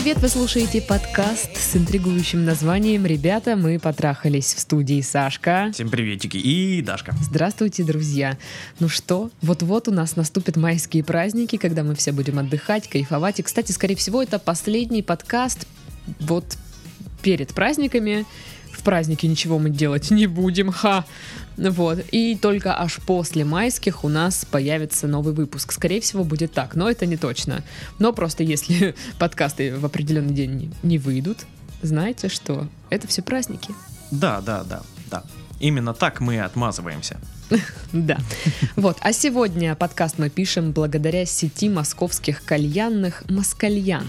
привет! Вы слушаете подкаст с интригующим названием «Ребята, мы потрахались» в студии Сашка. Всем приветики и Дашка. Здравствуйте, друзья! Ну что, вот-вот у нас наступят майские праздники, когда мы все будем отдыхать, кайфовать. И, кстати, скорее всего, это последний подкаст вот перед праздниками. В празднике ничего мы делать не будем, ха! Вот. И только аж после майских у нас появится новый выпуск. Скорее всего, будет так, но это не точно. Но просто если подкасты в определенный день не выйдут, знаете что? Это все праздники. Да, да, да, да. Именно так мы отмазываемся. Да. Вот. А сегодня подкаст мы пишем благодаря сети московских кальянных «Москальян».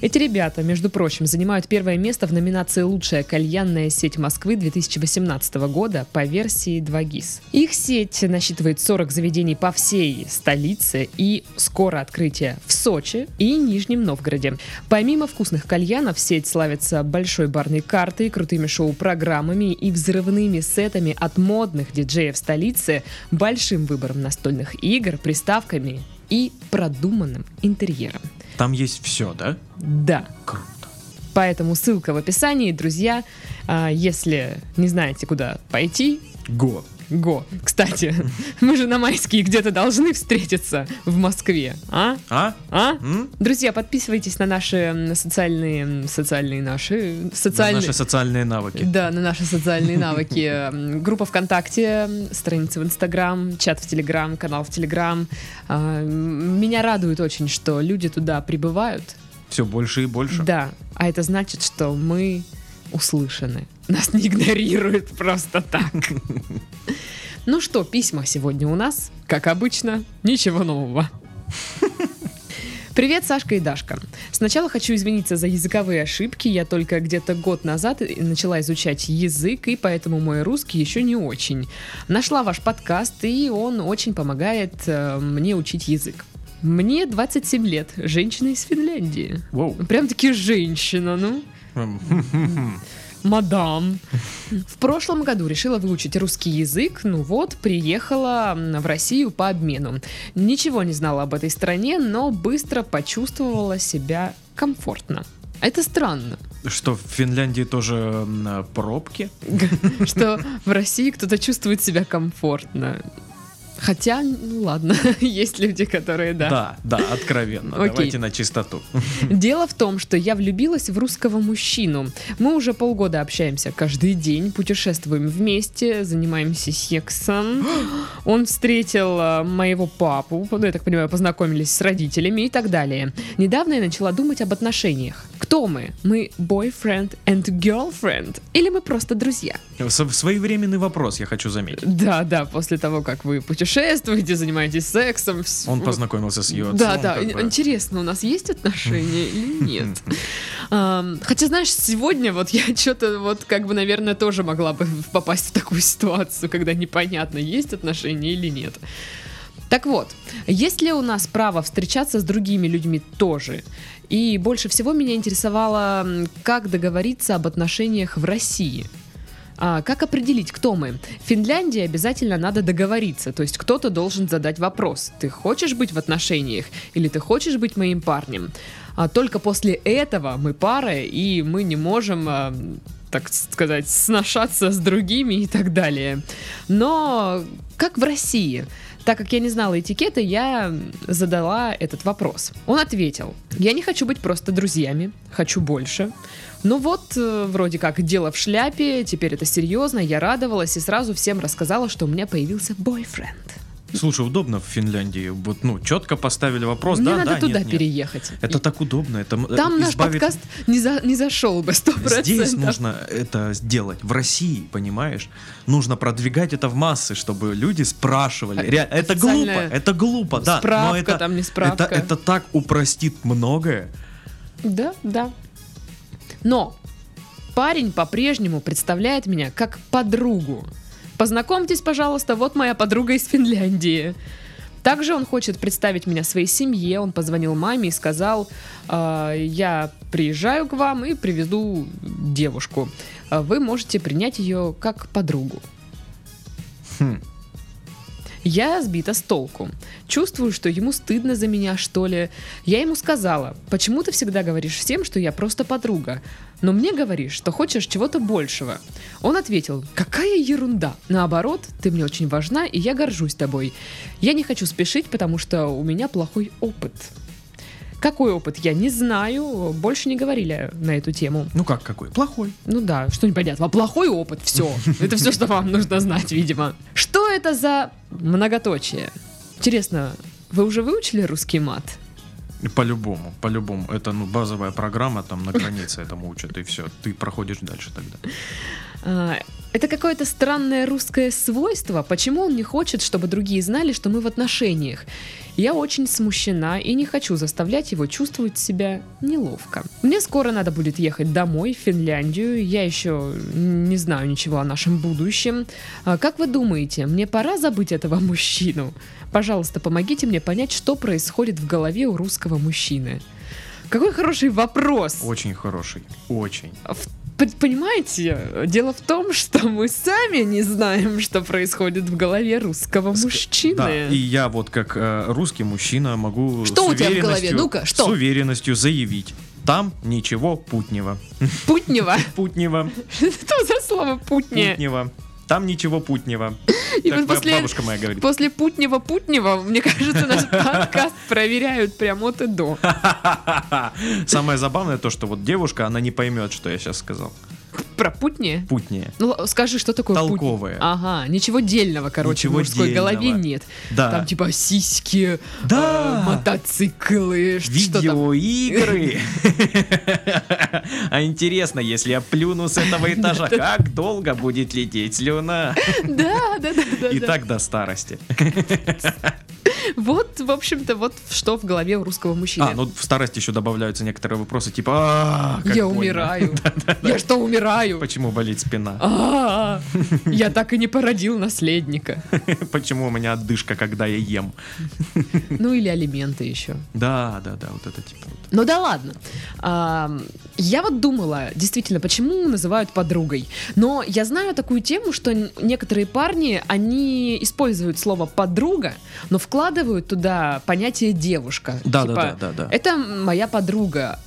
Эти ребята, между прочим, занимают первое место в номинации «Лучшая кальянная сеть Москвы» 2018 года по версии 2GIS. Их сеть насчитывает 40 заведений по всей столице и скоро открытие в Сочи и Нижнем Новгороде. Помимо вкусных кальянов, сеть славится большой барной картой, крутыми шоу-программами и взрывными сетами от модных диджеев столицы столицы большим выбором настольных игр, приставками и продуманным интерьером. Там есть все, да? Да. Круто. Поэтому ссылка в описании, друзья. А, если не знаете, куда пойти, Го. Го. Кстати, мы же на майские где-то должны встретиться в Москве, а? А? А? М? Друзья, подписывайтесь на наши социальные, социальные наши, На социальные... Наши социальные навыки. Да, на наши социальные навыки. Группа ВКонтакте, страница в Инстаграм, чат в Телеграм, канал в Телеграм. А, Меня радует очень, что люди туда прибывают. Все больше и больше. Да, а это значит, что мы услышаны. Нас не игнорируют просто так. Ну что, письма сегодня у нас, как обычно, ничего нового. Привет, Сашка и Дашка. Сначала хочу извиниться за языковые ошибки. Я только где-то год назад начала изучать язык, и поэтому мой русский еще не очень. Нашла ваш подкаст, и он очень помогает э, мне учить язык. Мне 27 лет, женщина из Финляндии. Воу. Прям-таки женщина, ну. Мадам. В прошлом году решила выучить русский язык, ну вот, приехала в Россию по обмену. Ничего не знала об этой стране, но быстро почувствовала себя комфортно. Это странно, Что в Финляндии тоже пробки? что в России кто-то чувствует себя комфортно. Хотя, ну ладно, есть люди, которые да. Да, да, откровенно. Окей. Давайте на чистоту. Дело в том, что я влюбилась в русского мужчину. Мы уже полгода общаемся каждый день, путешествуем вместе, занимаемся сексом. Он встретил а, моего папу, ну, я так понимаю, познакомились с родителями и так далее. Недавно я начала думать об отношениях. Кто мы? Мы boyfriend and girlfriend? Или мы просто друзья? С- Своевременный вопрос, я хочу заметить. Да, да, после того, как вы путешествуете, занимаетесь сексом. Он познакомился с ее отцом. Да, да. бы. Интересно, у нас есть отношения или нет? Хотя, знаешь, сегодня вот я что-то вот как бы, наверное, тоже могла бы попасть в такую ситуацию, когда непонятно, есть отношения или нет. Так вот, есть ли у нас право встречаться с другими людьми тоже? И больше всего меня интересовало, как договориться об отношениях в России. А, как определить, кто мы? В Финляндии обязательно надо договориться, то есть кто-то должен задать вопрос. Ты хочешь быть в отношениях или ты хочешь быть моим парнем? А только после этого мы пара, и мы не можем, а, так сказать, сношаться с другими и так далее. Но как в России? Так как я не знала этикета, я задала этот вопрос. Он ответил, я не хочу быть просто друзьями, хочу больше. Ну вот, э, вроде как, дело в шляпе, теперь это серьезно, я радовалась и сразу всем рассказала, что у меня появился бойфренд. Слушай, удобно в Финляндии. Вот, ну, четко поставили вопрос, Мне да, надо да, туда нет, нет. переехать. Это так удобно. Это Там наш избавит- подкаст не, за, не зашел бы, сто процентов. Здесь нужно это сделать. В России, понимаешь? Нужно продвигать это в массы, чтобы люди спрашивали. Ре- Это глупо, это глупо, да. справка но это, там, не справка. Это, это так упростит многое. Да, да. Но парень по-прежнему представляет меня как подругу. Познакомьтесь, пожалуйста, вот моя подруга из Финляндии. Также он хочет представить меня своей семье. Он позвонил маме и сказал, «А, я приезжаю к вам и привезу девушку. А Вы можете принять ее как подругу. Хм. Я сбита с толку. Чувствую, что ему стыдно за меня, что ли. Я ему сказала, почему ты всегда говоришь всем, что я просто подруга, но мне говоришь, что хочешь чего-то большего. Он ответил, какая ерунда. Наоборот, ты мне очень важна, и я горжусь тобой. Я не хочу спешить, потому что у меня плохой опыт. Какой опыт, я не знаю, больше не говорили на эту тему. Ну как какой? Плохой. Ну да, что непонятно. Плохой опыт, все. Это все, что вам нужно знать, видимо. Что это за многоточие? Интересно, вы уже выучили русский мат? По-любому, по-любому. Это ну, базовая программа, там на границе этому учат, и все. Ты проходишь дальше тогда. Это какое-то странное русское свойство. Почему он не хочет, чтобы другие знали, что мы в отношениях? Я очень смущена и не хочу заставлять его чувствовать себя неловко. Мне скоро надо будет ехать домой, в Финляндию. Я еще не знаю ничего о нашем будущем. А Как вы думаете, мне пора забыть этого мужчину? Пожалуйста, помогите мне понять, что происходит в голове у русского мужчины. Какой хороший вопрос. Очень хороший. Очень. В- Понимаете, дело в том, что мы сами не знаем, что происходит в голове русского Ск- мужчины. Да, и я вот как э, русский мужчина могу Что с у тебя в голове? Ну-ка, что? С уверенностью заявить. Там ничего путнего. Путнева. Путнего. Что за слово путне? Путнего. Там ничего путнего. И Так вот после, бабушка моя говорит. после путнева, мне кажется, наш подкаст проверяют прям от и до. Самое забавное то, что вот девушка, она не поймет, что я сейчас сказал. Про путне? Путнее. Ну, скажи, что такое? Толковое. Ага, ничего дельного, короче, Ничего в мужской дельного. голове нет. Да. Там типа сиськи, Да. э, мотоциклы. Видеоигры. А интересно, если я плюну с этого этажа, как долго будет лететь слюна? Да, да, да, да. И так до старости. Вот, в общем-то, вот что в голове у русского мужчины. А, ну в старости еще добавляются некоторые вопросы, типа, «А, я больно». умираю. Я что, умираю? Почему болит спина? А, Я так и не породил наследника. Почему у меня отдышка, когда я ем? Ну или алименты еще. Да, да, да, вот это типа. Ну да ладно. Я вот думала, действительно, почему называют подругой. Но я знаю такую тему, что некоторые парни, они используют слово подруга, но вкладывают туда понятие девушка. Да, Типа, да, да, да, да. Это моя подруга.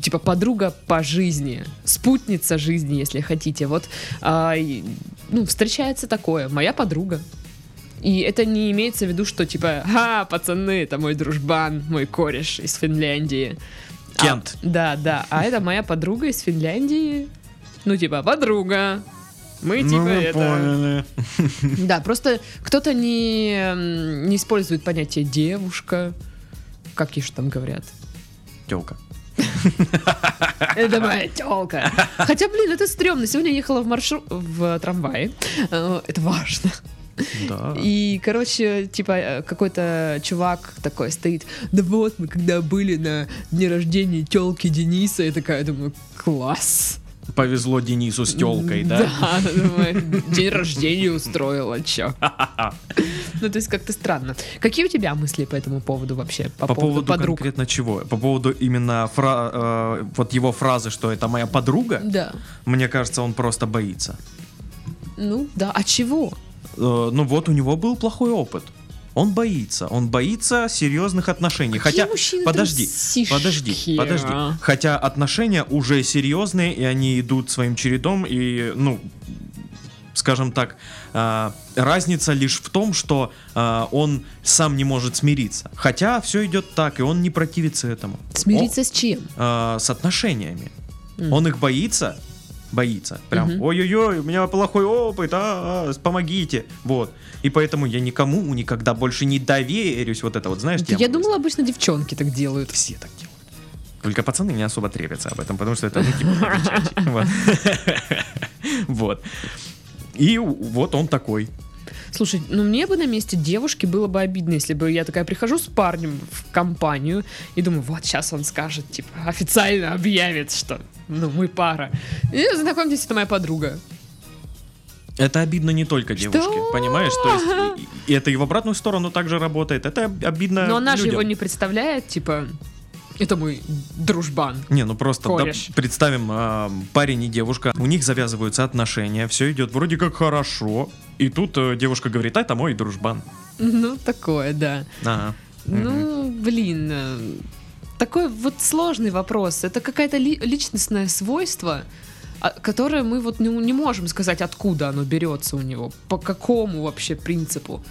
Типа подруга по жизни, спутница жизни, если хотите. Вот, а, ну, встречается такое, моя подруга. И это не имеется в виду, что типа, ха, пацаны, это мой дружбан, мой кореш из Финляндии. А, Кент. да, да, а это моя подруга из Финляндии. Ну, типа, подруга. Мы типа Ну, вы это... поняли. Да, просто кто-то не, не использует понятие девушка. Как еще там говорят? Тёлка. Это моя телка. Хотя, блин, это стрёмно. Сегодня я ехала в маршрут в трамвае. Э, Это важно. Да. И, короче, типа, э, какой-то чувак такой стоит. Да вот, мы когда были на дне рождения телки Дениса, я такая думаю, класс. Повезло Денису с тёлкой, да? Да, день рождения устроила, чё. Ну, то есть как-то странно. Какие у тебя мысли по этому поводу вообще? По, По поводу подруг? конкретно чего? По поводу именно фра- э, вот его фразы, что это моя подруга, Да. мне кажется, он просто боится. Ну, да. А чего? Э, ну вот у него был плохой опыт. Он боится, он боится серьезных отношений. Какие Хотя, подожди, трусишки? подожди, подожди. Хотя отношения уже серьезные, и они идут своим чередом, и, ну, скажем так, э, разница лишь в том, что э, он сам не может смириться. Хотя все идет так, и он не противится этому. Смириться с чем? Э, с отношениями. Он их боится, боится. Прям, Мгм. ой-ой-ой, у меня плохой опыт, а, а, помогите. Вот. И поэтому я никому никогда больше не доверюсь. Вот это вот, знаешь, тема Я думала, обычно девчонки так делают. Все так делают. Только пацаны не особо трепятся об этом, потому что это ну, типа. Вот. И вот он такой. Слушай, ну мне бы на месте девушки было бы обидно, если бы я такая прихожу с парнем в компанию и думаю, вот сейчас он скажет, типа, официально объявит, что ну мы пара. И знакомьтесь, это моя подруга. Это обидно не только девушке, Что? понимаешь? То есть и, и это и в обратную сторону также работает. Это об- обидно Но она же людям. его не представляет, типа, Это мой дружбан. Не, ну просто да, представим, а, парень и девушка, у них завязываются отношения, все идет вроде как хорошо, и тут э, девушка говорит, а это мой дружбан. Ну, такое, да. Ага. Ну, блин, э, такой вот сложный вопрос. Это какое-то ли- личностное свойство, а, которое мы вот не, не можем сказать, откуда оно берется у него, по какому вообще принципу.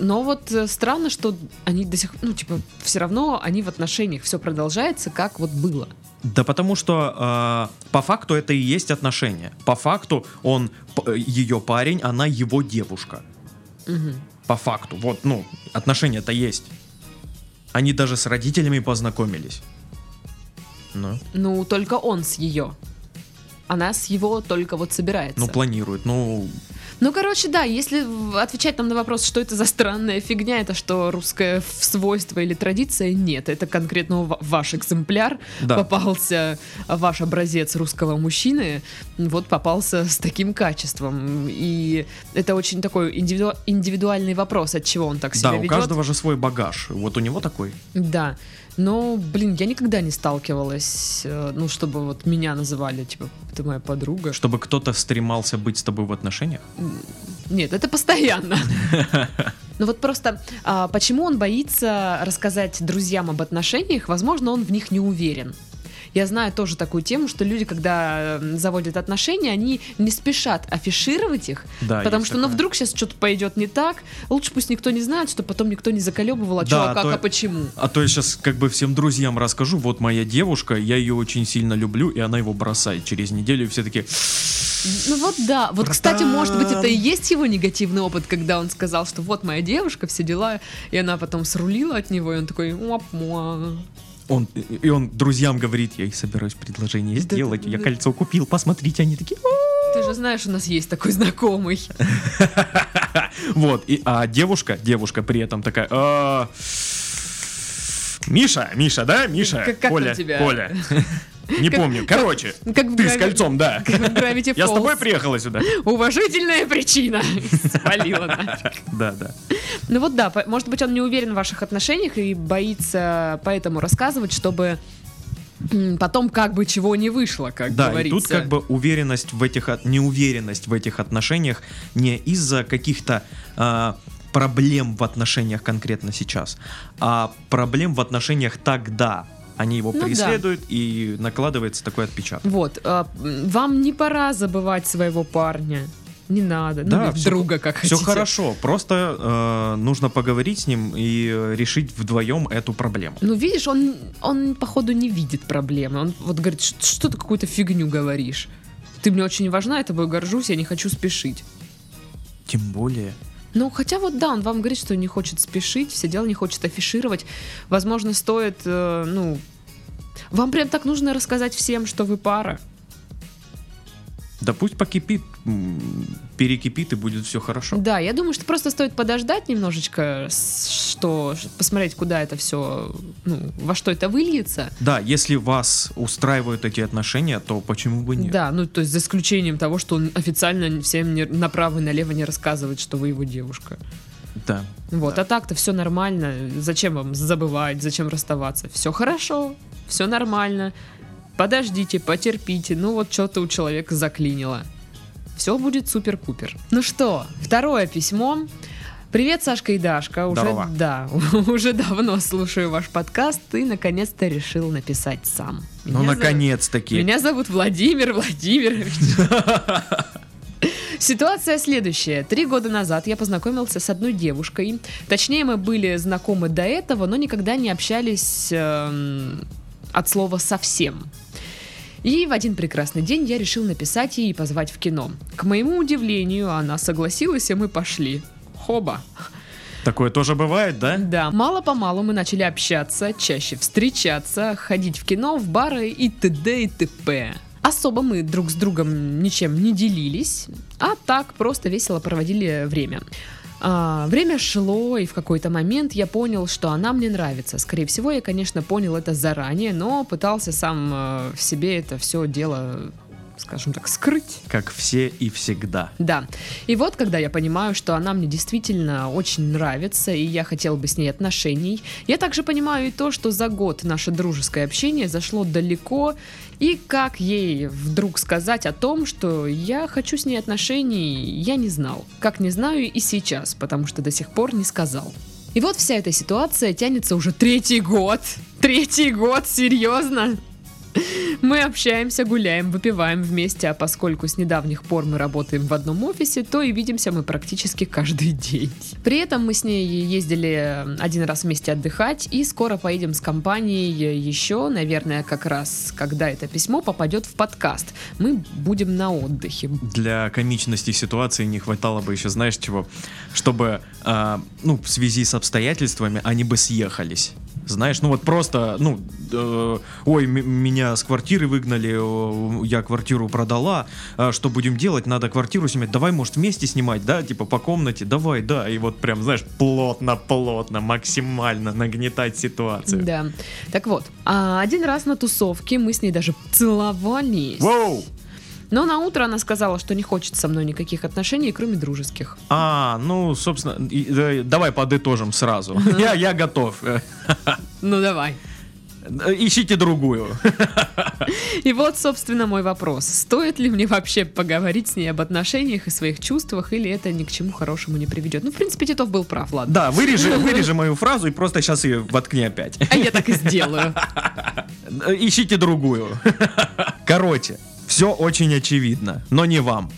Но вот э, странно, что они до сих ну, типа, все равно они в отношениях, все продолжается, как вот было. Да потому что э, по факту это и есть отношения. По факту он ее парень, она его девушка. Мгм. По факту. Вот, ну, отношения-то есть. Они даже с родителями познакомились. Ну, Ну, только он с ее. Она с его только вот собирается. ну планирует. Ну, Ну, короче, да, если отвечать нам на вопрос, что это за странная фигня, это что русское свойство или традиция, нет, это конкретно ва- ваш экземпляр, да. попался ваш образец русского мужчины, вот попался с таким качеством, и это очень такой индивиду- индивидуальный вопрос, от чего он так себя Да, у ведет. каждого же свой багаж. Вот у него такой. Да. Но, блин, я никогда не сталкивалась, э, ну, чтобы вот меня называли, типа, ты моя подруга. Чтобы кто-то стремался быть с тобой в отношениях. Нет, это постоянно. Ну вот просто, а, почему он боится рассказать друзьям об отношениях? Возможно, он в них не уверен. Я знаю тоже такую тему, что люди, когда э, заводят отношения, они не спешат афишировать их, Да, потому что, ну, такое. вдруг сейчас что-то пойдет не так, лучше пусть никто не знает, чтобы потом никто не заколебывал, а Да, что, а как, то- а почему. А то я сейчас как бы всем друзьям расскажу, вот моя девушка, я ее очень сильно люблю, и она его бросает через неделю, и все таки Ну вот да, вот, кстати, может быть, это и есть его негативный опыт, когда он сказал, что вот моя девушка, все дела, и она потом срулила от него, и он такой, «Муа-муа». Он, и он друзьям говорит, я и собираюсь предложение Да, сделать, да, я да. кольцо купил, посмотрите, они такие, Ты же знаешь, у нас есть такой знакомый. вот, и, а девушка, девушка при этом такая, «А, Миша, Миша, да, Миша, Как- как Коля, тебя? Коля, не помню, короче, Как в ты с Грави- кольцом, да, как я с тобой приехала сюда, Уважительная причина. Свалила нафиг. да, да. Ну вот да, может быть, он не уверен в ваших отношениях и боится поэтому рассказывать, чтобы потом как бы чего не вышло, как Да, говорится. и тут как бы уверенность в этих, неуверенность в этих отношениях не из-за каких-то а, проблем в отношениях конкретно сейчас, а проблем в отношениях тогда. Они его Ну да. преследуют и накладывается такой отпечаток. Вот, а, вам не пора забывать своего парня. Не надо. Да, ну, всё друга, как Все хотите. хорошо, просто э, нужно поговорить с ним и решить вдвоем эту проблему. Ну, видишь, он, он, походу, не видит проблемы. Он вот говорит, «Ш- что ты какую-то фигню говоришь. Ты мне очень важна, я тобой горжусь, я не хочу спешить. Тем более. Ну, хотя вот да, он вам говорит, что не хочет спешить, все дело не хочет афишировать. Возможно, стоит, э, ну... Вам прям так нужно рассказать всем, что вы пара. Да пусть покипит, перекипит и будет все хорошо. Да, я думаю, что просто стоит подождать немножечко, что посмотреть, куда это все, ну, во что это выльется. Да, если вас устраивают эти отношения, то почему бы нет? Да, ну то есть за исключением того, что он официально всем не- направо и налево не рассказывает, что вы его девушка. Да. Вот, Да. а так-то все нормально. Зачем вам забывать, зачем расставаться? Все хорошо, все нормально. Подождите, потерпите. Ну вот что-то у человека заклинило. Все будет супер-пупер. Ну что, второе письмо. Привет, Сашка и Дашка. Уже, Здорово. да, уже давно слушаю ваш подкаст и наконец-то решил написать сам. Ну, Меня зовут- наконец-таки. меня зовут Владимир Владимирович. Ситуация следующая. Три года назад я познакомился с одной девушкой. Точнее, мы были знакомы до этого, но никогда не общались эм, от слова совсем. И в один прекрасный день я решил написать ей и позвать в кино. К моему удивлению, она согласилась, и мы пошли. Хоба. Такое тоже бывает, да? Да, мало-помалу мы начали общаться, чаще встречаться, ходить в кино, в бары и т.д. и т.п. Особо мы друг с другом ничем не делились, а так просто весело проводили время. А, время шло, и в какой-то момент я понял, что она мне нравится. Скорее всего, я, конечно, понял это заранее, но пытался сам э, в себе это все дело скажем так, скрыть. Как все и всегда. Да. И вот, когда я понимаю, что она мне действительно очень нравится, и я хотел бы с ней отношений, я также понимаю и то, что за год наше дружеское общение зашло далеко, и как ей вдруг сказать о том, что я хочу с ней отношений, я не знал. Как не знаю и сейчас, потому что до сих пор не сказал. И вот вся эта ситуация тянется уже третий год. Третий год, серьезно? Мы общаемся, гуляем, выпиваем вместе, а поскольку с недавних пор мы работаем в одном офисе, то и видимся мы практически каждый день. При этом мы с ней ездили один раз вместе отдыхать и скоро поедем с компанией еще, наверное, как раз, когда это письмо попадет в подкаст. Мы будем на отдыхе. Для комичности ситуации не хватало бы еще, знаешь чего, чтобы, э, ну, в связи с обстоятельствами они бы съехались. Знаешь, ну вот просто, ну, э, ой, меня с квартиры выгнали, я квартиру продала, э, что будем делать? Надо квартиру снимать, давай, может, вместе снимать, да, типа по комнате, давай, да, и вот прям, знаешь, плотно-плотно, максимально нагнетать ситуацию. Да, так вот, а один раз на тусовке мы с ней даже целовались. Воу! Но на утро она сказала, что не хочет со мной никаких отношений, кроме дружеских. А, ну, собственно, давай подытожим сразу. Я, я готов. Ну, давай. Ищите другую. И вот, собственно, мой вопрос. Стоит ли мне вообще поговорить с ней об отношениях и своих чувствах, или это ни к чему хорошему не приведет? Ну, в принципе, Титов был прав, ладно. Да, вырежи, вырежи мою фразу и просто сейчас ее воткни опять. А я так и сделаю. Ищите другую. Короче, все очень очевидно, но не вам.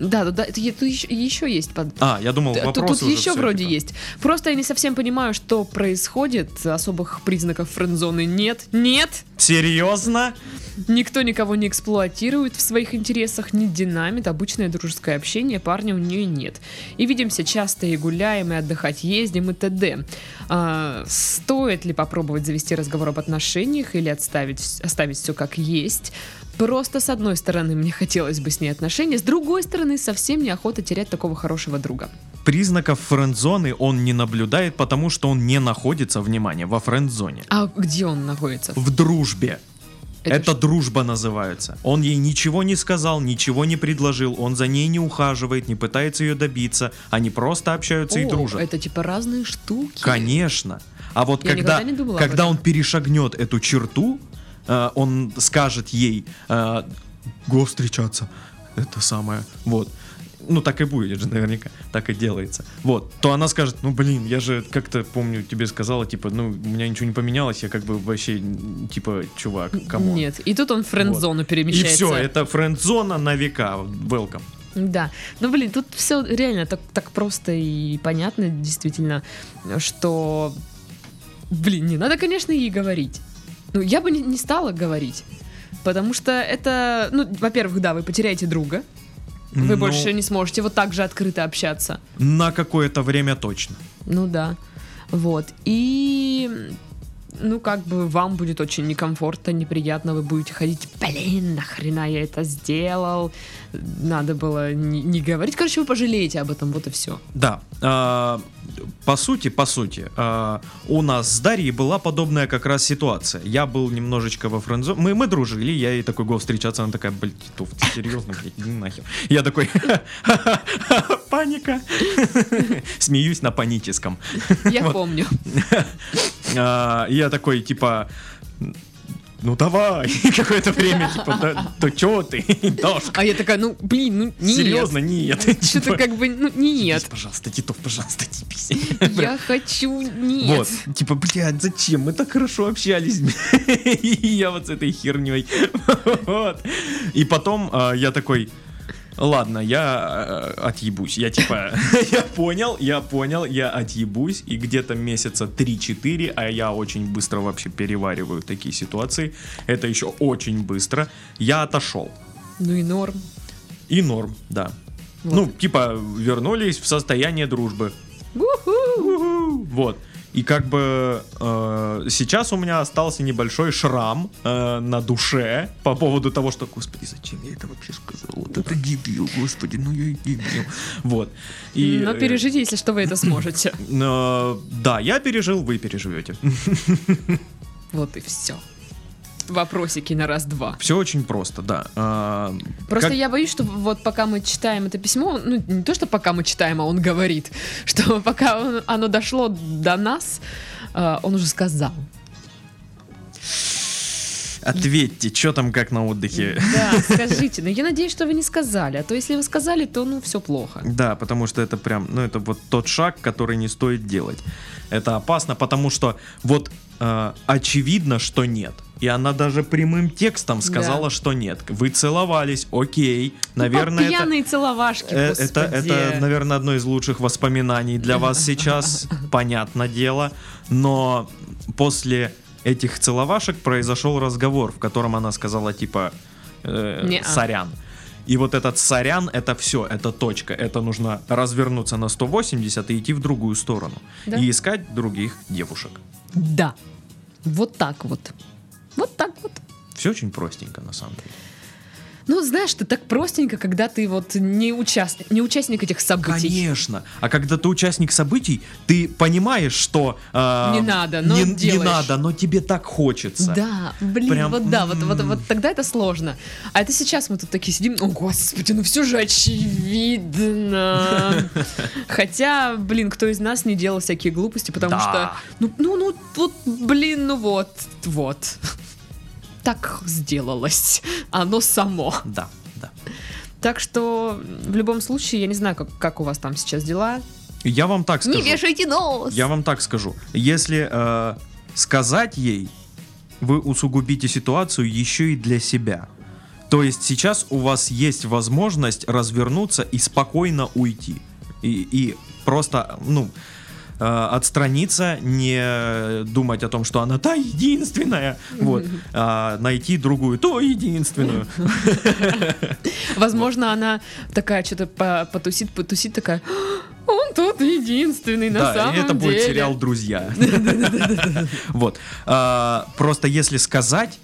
Да, да, тут еще, еще есть. Под... А, я думал, вопрос Тут, тут еще вроде это. есть. Просто я не совсем понимаю, что происходит. Особых признаков френдзоны нет. Нет! Серьезно? Никто никого не эксплуатирует в своих интересах, не динамит. Обычное дружеское общение парня у нее нет. И видимся часто и гуляем, и отдыхать ездим, и т.д. А, стоит ли попробовать завести разговор об отношениях или отставить, оставить все как есть? Просто с одной стороны мне хотелось бы с ней отношения, с другой стороны совсем неохота терять такого хорошего друга. Признаков френдзоны он не наблюдает, потому что он не находится, внимание, во френдзоне. А где он находится? В дружбе. Это, это дружба называется. Он ей ничего не сказал, ничего не предложил, он за ней не ухаживает, не пытается ее добиться. Они просто общаются О, и дружат. Это типа разные штуки. Конечно. А вот Я когда, когда он перешагнет эту черту, э, он скажет ей, э, го встречаться, это самое, вот, ну так и будет же наверняка, так и делается. Вот, то она скажет, ну блин, я же как-то помню тебе сказала, типа, ну у меня ничего не поменялось, я как бы вообще, типа, чувак, кому? Нет, и тут он френд-зону вот. перемещается. И все, это френд-зона на века, welcome. Да, ну блин, тут все реально так, так просто и понятно, действительно, что, блин, не надо, конечно, ей говорить. Ну, я бы не, не стала говорить. Потому что это, ну, во-первых, да, вы потеряете друга. Вы. Ну, больше не сможете вот так же открыто общаться. На какое-то время точно. Ну да. Вот. И ну, как бы вам будет очень некомфортно, неприятно, вы будете ходить, блин, нахрена я это сделал, надо было не, не говорить, короче, вы пожалеете об этом, вот и все. Да, э, по сути, по сути, э, у нас с Дарьей была подобная как раз ситуация. Я был немножечко во френдзо, мы, мы дружили, я ей такой го встречаться, она такая, блин, Титов, ты серьезно, блядь, иди нахер. Я такой, паника, смеюсь на паническом. Я помню. А, я такой, типа, ну давай, какое-то время, типа, да, то чё ты, Дашка? А я такая, ну, блин, ну нет. Серьезно, нет. Что-то как бы, ну, нет. пожалуйста, Титов, пожалуйста, типись. Я хочу, нет. Вот, типа, блядь, зачем? Мы так хорошо общались. И я вот с этой херней. Вот. И потом а, я такой, Ладно, я э, отъебусь. Я типа, я понял, я понял, я отъебусь. И где-то месяца 3-4, а я очень быстро вообще перевариваю такие ситуации. Это еще очень быстро. Я отошел. Ну и норм. И норм, да. Вот. Ну, типа, вернулись в состояние дружбы. Вот. И как бы э, сейчас у меня остался небольшой шрам э, на душе по поводу того, что, господи, зачем я это вообще сказал? Вот это дебил, господи, ну я и дебил. Вот. И, Но пережите, если что, вы это сможете. Э, да, я пережил, вы переживете. Вот и все. Вопросики на раз-два. Все очень просто, да. А, Просто как- я боюсь, что вот пока мы читаем это письмо, ну не то, что пока мы читаем, а он говорит, что пока он- оно дошло до нас, а, он уже сказал. Ответьте, что там как на отдыхе. Да, скажите. Но я надеюсь, что вы не сказали. А то если вы сказали, то ну все плохо. Да, потому что это прям, ну это вот тот шаг, который не стоит делать. Это опасно, потому что вот э, очевидно, что нет. И она даже прямым текстом сказала, Да. что нет. Вы целовались, окей. Наверное, это, Пьяные целовашки, э, это, это, наверное, одно из лучших воспоминаний для вас сейчас, понятное дело. Но после этих целовашек произошел разговор, в котором она сказала типа э, Не-а. сорян. И вот этот сорян, это все, это точка. Это нужно развернуться на 180 и идти в другую сторону. Да. И искать других девушек. Да. Вот так вот. Вот так вот. Все очень простенько, на самом деле. Ну, знаешь, ты так простенько, когда ты вот не, участ... не участник этих событий. Конечно. А когда ты участник событий, ты понимаешь, что... э, Не надо, но не, не надо, но тебе так хочется. Да, блин, Прям, вот да, вот, вот, м. вот тогда это сложно. А это сейчас мы тут такие сидим, о господи, ну все же очевидно. Хотя, блин, кто из нас не делал всякие глупости, потому Да. что, ну, ну, ну, вот, блин, ну вот, вот. Так сделалось. Оно само. Да, да. Так что, в любом случае, я не знаю, как, как у вас там сейчас дела. Я вам так скажу. Не вешайте нос! Я вам так скажу. Если э, сказать ей, вы усугубите ситуацию еще и для себя. То есть сейчас у вас есть возможность развернуться и спокойно уйти. И, и просто, ну, э, отстраниться, не думать о том, что она та единственная, вот, а найти другую, то единственную. Возможно, она такая что-то по- потусит, потусит, такая, «А, он тут единственный на да, самом и это будет деле». сериал «Друзья». Вот. А, Просто если сказать,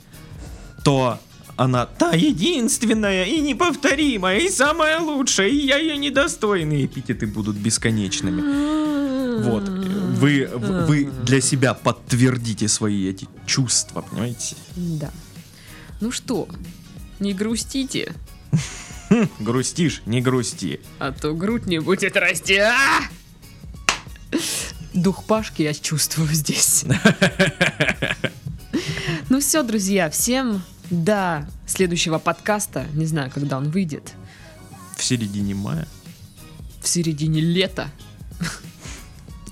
то она та единственная и неповторимая, и самая лучшая, и я ее недостойный. Эпитеты будут бесконечными. Вот. Вы, вы для себя подтвердите свои эти чувства, понимаете? Да. Ну что, не грустите, Грустишь, не грусти. а то грудь не будет расти. А! Дух Пашки я чувствую здесь. Ну все, друзья, всем до следующего подкаста. Не знаю, когда он выйдет. В середине мая, В середине лета.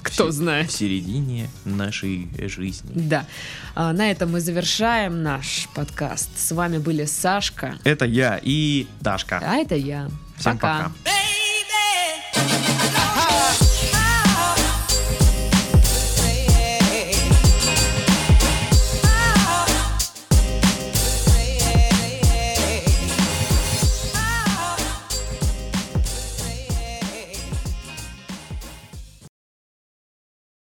Кто В знает. середине нашей жизни. Да. А, на этом мы завершаем наш подкаст. С вами были Сашка. Это я и Дашка. А это я. Всем пока. Baby,